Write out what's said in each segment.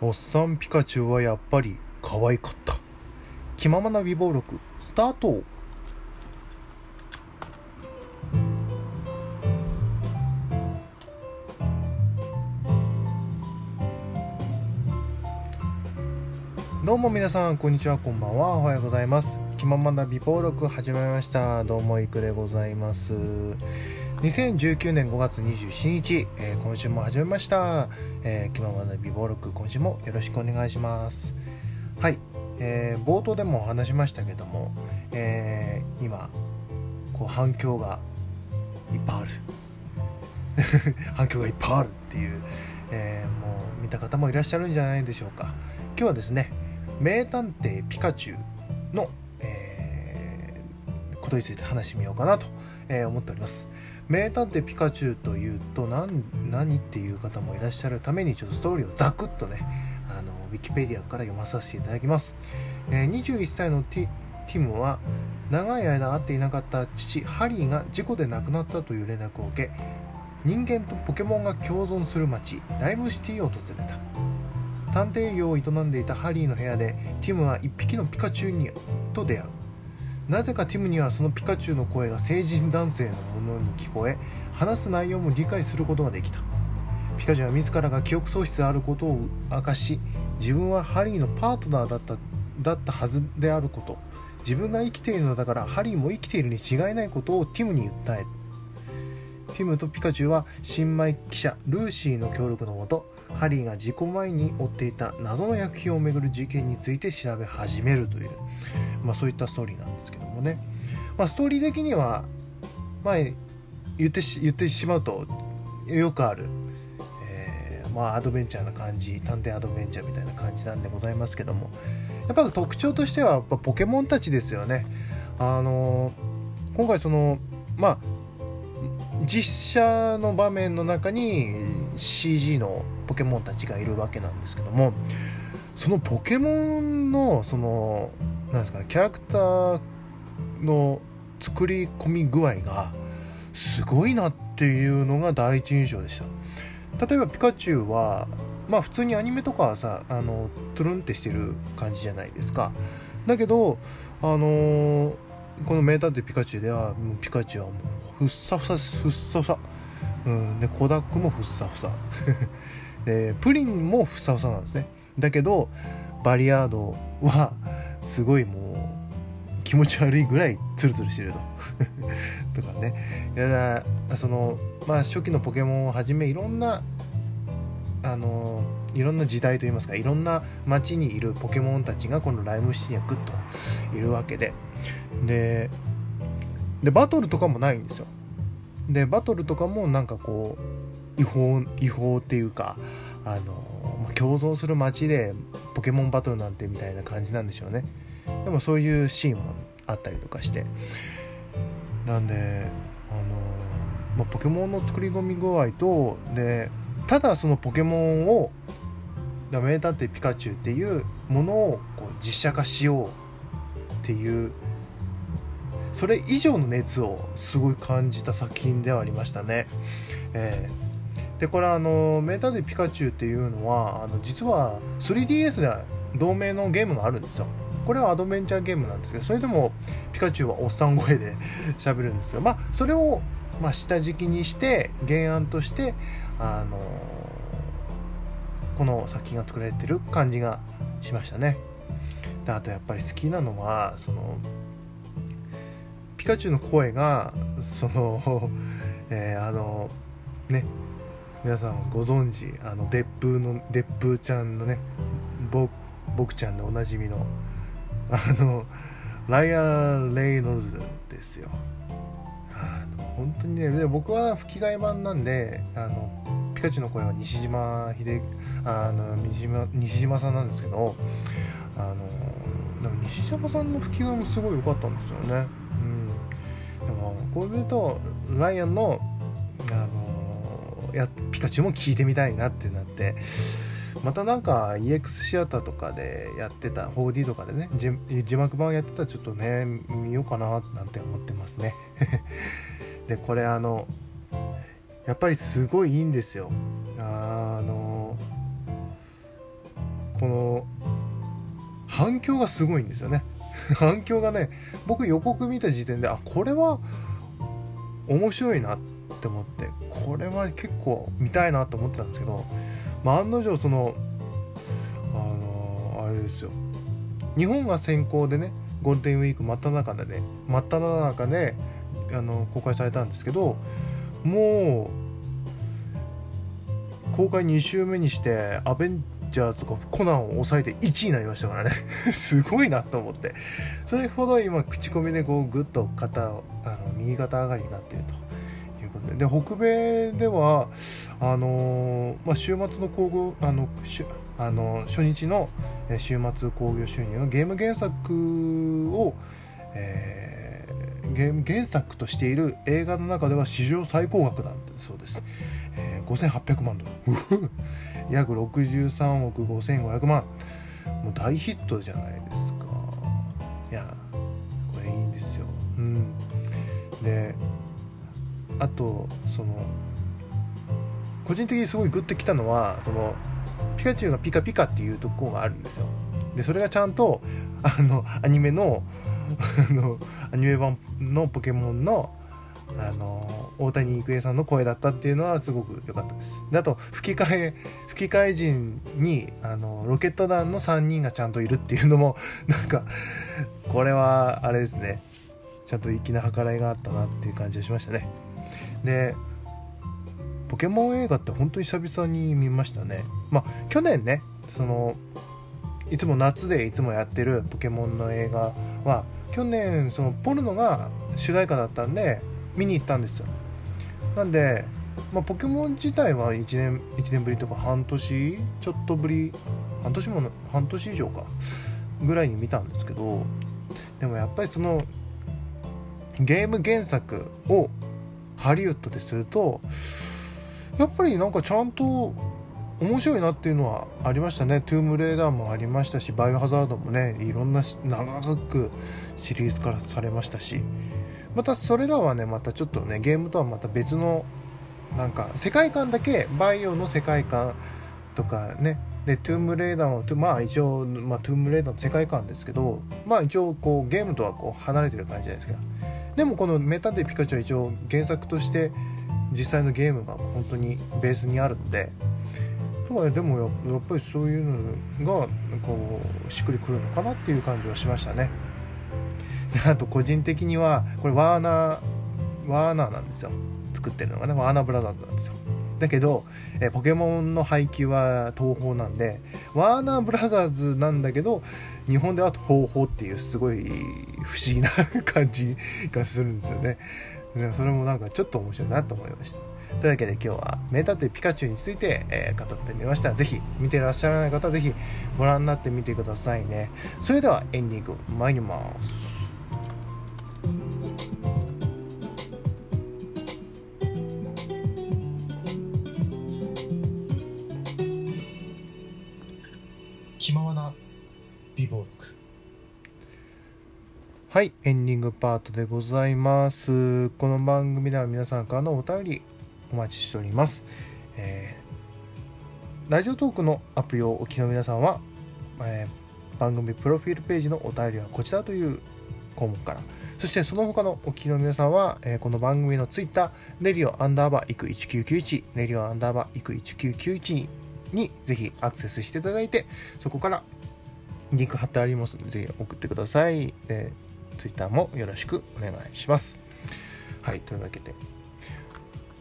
おっさんピカチュウはやっぱり可愛かった。気ままな美貌録スタート。どうも皆さんこんにちはこんばんは。おはようございます。気ままな美貌録始まりました。どうもいくでございます。2019年5月27日、えー、今週も始めました、えー、気ままな美貌録今週もよろしくお願いします。はい、えー、冒頭でも話しましたけども、えー、今こう反響がいっぱいある。反響がいっぱいあるっていう、えー、もう見た方もいらっしゃるんじゃないでしょうか。今日はですね名探偵ピカチュウの、えー、ことについて話してみようかなと、えー、思っております。名探偵ピカチュウというと何何っていう方もいらっしゃるためにちょっとストーリーをザクッとねあのウィキペディアから読まさせていただきます、えー、21歳のティティムは長い間会っていなかった父ハリーが事故で亡くなったという連絡を受け人間とポケモンが共存する町ライムシティを訪れた。探偵業を営んでいたハリーの部屋でティムは一匹のピカチュウにと出会う。なぜかティムにはそのピカチュウの声が成人男性のものに聞こえ話す内容も理解することができた。ピカチュウは自らが記憶喪失であることを明かし自分はハリーのパートナーだっただったはずであること。自分が生きているのだからハリーも生きているに違いないことをティムに訴えティムとピカチュウは新米記者ルーシーの協力のもとハリーが事故前に追っていた謎の薬品をめぐる事件について調べ始めるという、まあ、そういったストーリーなんですけどもね、まあ、ストーリー的には、まあ、言ってし言ってしまうとよくある、えー、まあ、アドベンチャーな感じ探偵アドベンチャーみたいな感じなんでございますけどもやっぱ特徴としてはやっぱポケモンたちですよね。あのー、今回そのまあ実写の場面の中に CG のポケモンたちがいるわけなんですけどもそのポケモンのそのなんですかキャラクターの作り込み具合がすごいなっていうのが第一印象でした。例えばピカチュウはまあ普通にアニメとかはさあのトゥルンってしてる感じじゃないですか。だけどあのーこの名探偵ピカチュウではもうピカチュウはもうふっさふさふっさふさ、うん、でコダックもふっさふさ。でプリンもふっさふさなんですね。だけどバリアードはすごいもう気持ち悪いぐらいツルツルしてると。とかね。いやそのまあ初期のポケモンをはじめいろんなあのいろんな時代といいますかいろんな街にいるポケモンたちがこのライムシティにはグッといるわけで。でバトルとかもないんですよ。でバトルとかもなんかこう違法違法っていうかあの、共存する街でポケモンバトルなんてみたいな感じなんでしょうね。でもそういうシーンもあったりとかして。なんであの、まあ、ポケモンの作り込み具合とでただそのポケモンを名探偵ピカチュウっていうものをこう実写化しようっていうそれ以上の熱をすごい感じた作品ではありましたね。えー、でこれあの名探偵ピカチュウっていうのはあの実は 3DS では同名のゲームがあるんですよ。これはアドベンチャーゲームなんですけどそれでもピカチュウはおっさん声で 喋るんですよ。まあそれをまあ、下敷きにして原案としてあのこの作品が作られてる感じがしましたね。であとやっぱり好きなのはそのピカチュウの声がその、えー、あのね皆さんご存知あのデップーのデップーちゃんのね僕ちゃんでおなじみのあのライアン・レイノルズですよ。本当にねで僕は吹き替え版なんであのピカチュウの声は西島秀あの西島西島さんなんですけどあのでも西島さんの吹き替えもすごい良かったんですよね。うん、でもこういうとライアンのあのやピカチュウも聞いてみたいなってなってまたなんか EX シアターとかでやってた 4D とかでね字幕版やってたらちょっとね見ようかななんて思ってますね。でこれあのやっぱりすごいいいんですよ。あのこの反響がすごいんですよね。反響がね僕予告見た時点であこれは面白いなって思ってこれは結構見たいなと思ってたんですけど、まあ、案の定そのあのあれですよ。日本が先行でねゴールデンウィーク真っ只中でね真っ只中であの公開されたんですけどもう公開2週目にしてアベンジャーズとかコナンを抑えて1位になりましたからね。すごいなと思って。それほど今口コミでこうグッと肩をあの右肩上がりになっていると。いうことで。で北米ではあの、まあ、週末の興行あのあの初日の週末興行収入がゲーム原作を、えー、原作としている映画の中では史上最高額なんそうです、えー、5800万ドル。約63億5500万。もう大ヒットじゃないですか。いやこれいいんですよ。うん。であとその個人的にすごいグッときたのはそのピカチュウがピカピカっていうとこがあるんですよ。でそれがちゃんとあのアニメの あのアニメ版のポケモンのあの大谷育英さんの声だったっていうのはすごく良かったです。であと吹き替え吹き替え陣にあのロケット団の3人がちゃんといるっていうのも なんかこれはあれですね。ちゃんと粋な計らいがあったなっていう感じがしましたね。でポケモン映画って本当に久々に見ましたね。まあ去年ねそのいつも夏でいつもやってるポケモンの映画は去年そのポルノが主題歌だったんで見に行ったんですよ。なんで、まあ、ポケモン自体は1年 ,1 年ぶりとか半年ちょっとぶり半年も半年以上かぐらいに見たんですけどでもやっぱりそのゲーム原作をハリウッドでするとやっぱりなんかちゃんと面白いなっていうのはありましたね。トゥームレーダーもありましたし、バイオハザードもね、いろんな長くシリーズ化されましたし、またそれらはねまたちょっとねゲームとはまた別のなんか世界観だけバイオの世界観とかね。でトゥームレーダーのまあ一応、まあ、トゥームレーダーの世界観ですけどまあ一応こうゲームとはこう離れてる感じじゃないですか。でもこの「メタデピカチュウ」は一応原作として実際のゲームが本当にベースにあるのでとはでもやっぱりそういうのがこうしっくりくるのかなっていう感じはしましたね。あと個人的にはこれワーナーワーナーなんですよ。作ってるのがねワーナーブラザーズなんですよ。だけど、えポケモンの配給は東宝なんでワーナーブラザーズなんだけど日本では東宝っていうすごい不思議な 感じがするんですよね。それもなんかちょっと面白いなと思いました。というわけで今日は名探偵ピカチュウについて、えー、語ってみました。ぜひ見てらっしゃらない方はぜひご覧になってみてくださいね。それではエンディング参ります。気ままな美貌録はいエンディングパートでございます。この番組では皆さんからのお便りお待ちしております、えー、ラジオトークのアプリをお聞きの皆さんは、えー、番組プロフィールページのお便りはこちらという項目からそしてその他のお聞きの皆さんは、えー、この番組のツイッター、レディオアンダーバーイク1991、レディオアンダーバーイク1991ににぜひアクセスしていただいてそこからリンク貼ってありますのでぜひ送ってください。で Twitter もよろしくお願いします。はいというわけで。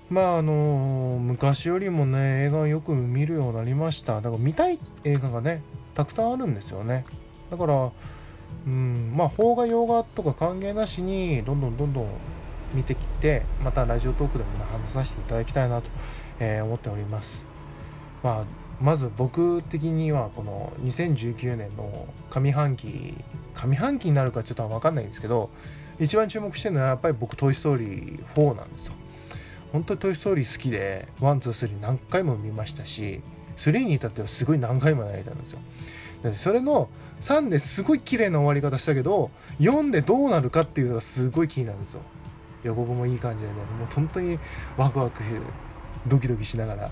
まああの昔よりもね映画をよく見るようになりました。だから見たい映画がねたくさんあるんですよね。だからうんまあ邦画洋画とか関係なしにどんどんどんどん見てきてまたラジオトークでも、ね、話させていただきたいなと、えー、思っております。まあ、まず僕的にはこの2019年の上半期上半期になるかちょっと分かんないんですけど一番注目してるのはやっぱり僕「トイ・ストーリー4」なんですよ。本当に「トイ・ストーリー」好きで123何回も見ましたし3に至ってはすごい何回も泣いたんですよ。それの3ですごい綺麗な終わり方したけど4でどうなるかっていうのがすごい気になるんですよ。予告もいい感じでねもう本当にワクワクドキドキしながら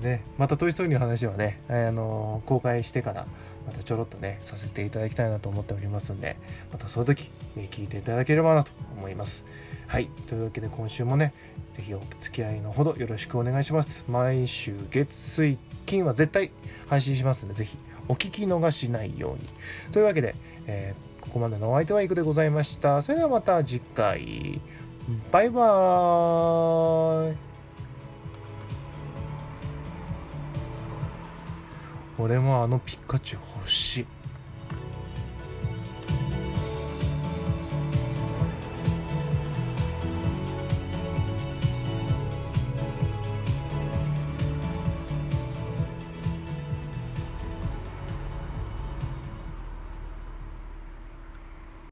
ね、また「トイ・ストーリー」の話はね、あの公開してからまたちょろっとねさせていただきたいなと思っておりますんでまたその時、え聞いていただければなと思います。はいというわけで今週もね是非お付き合いのほどよろしくお願いします。毎週月水金は絶対配信しますので是非お聞き逃しないように。というわけで、えー、ここまでのお相手はいくでございました。それではまた次回。バイバーイ。俺もあのピカチュウ欲しい。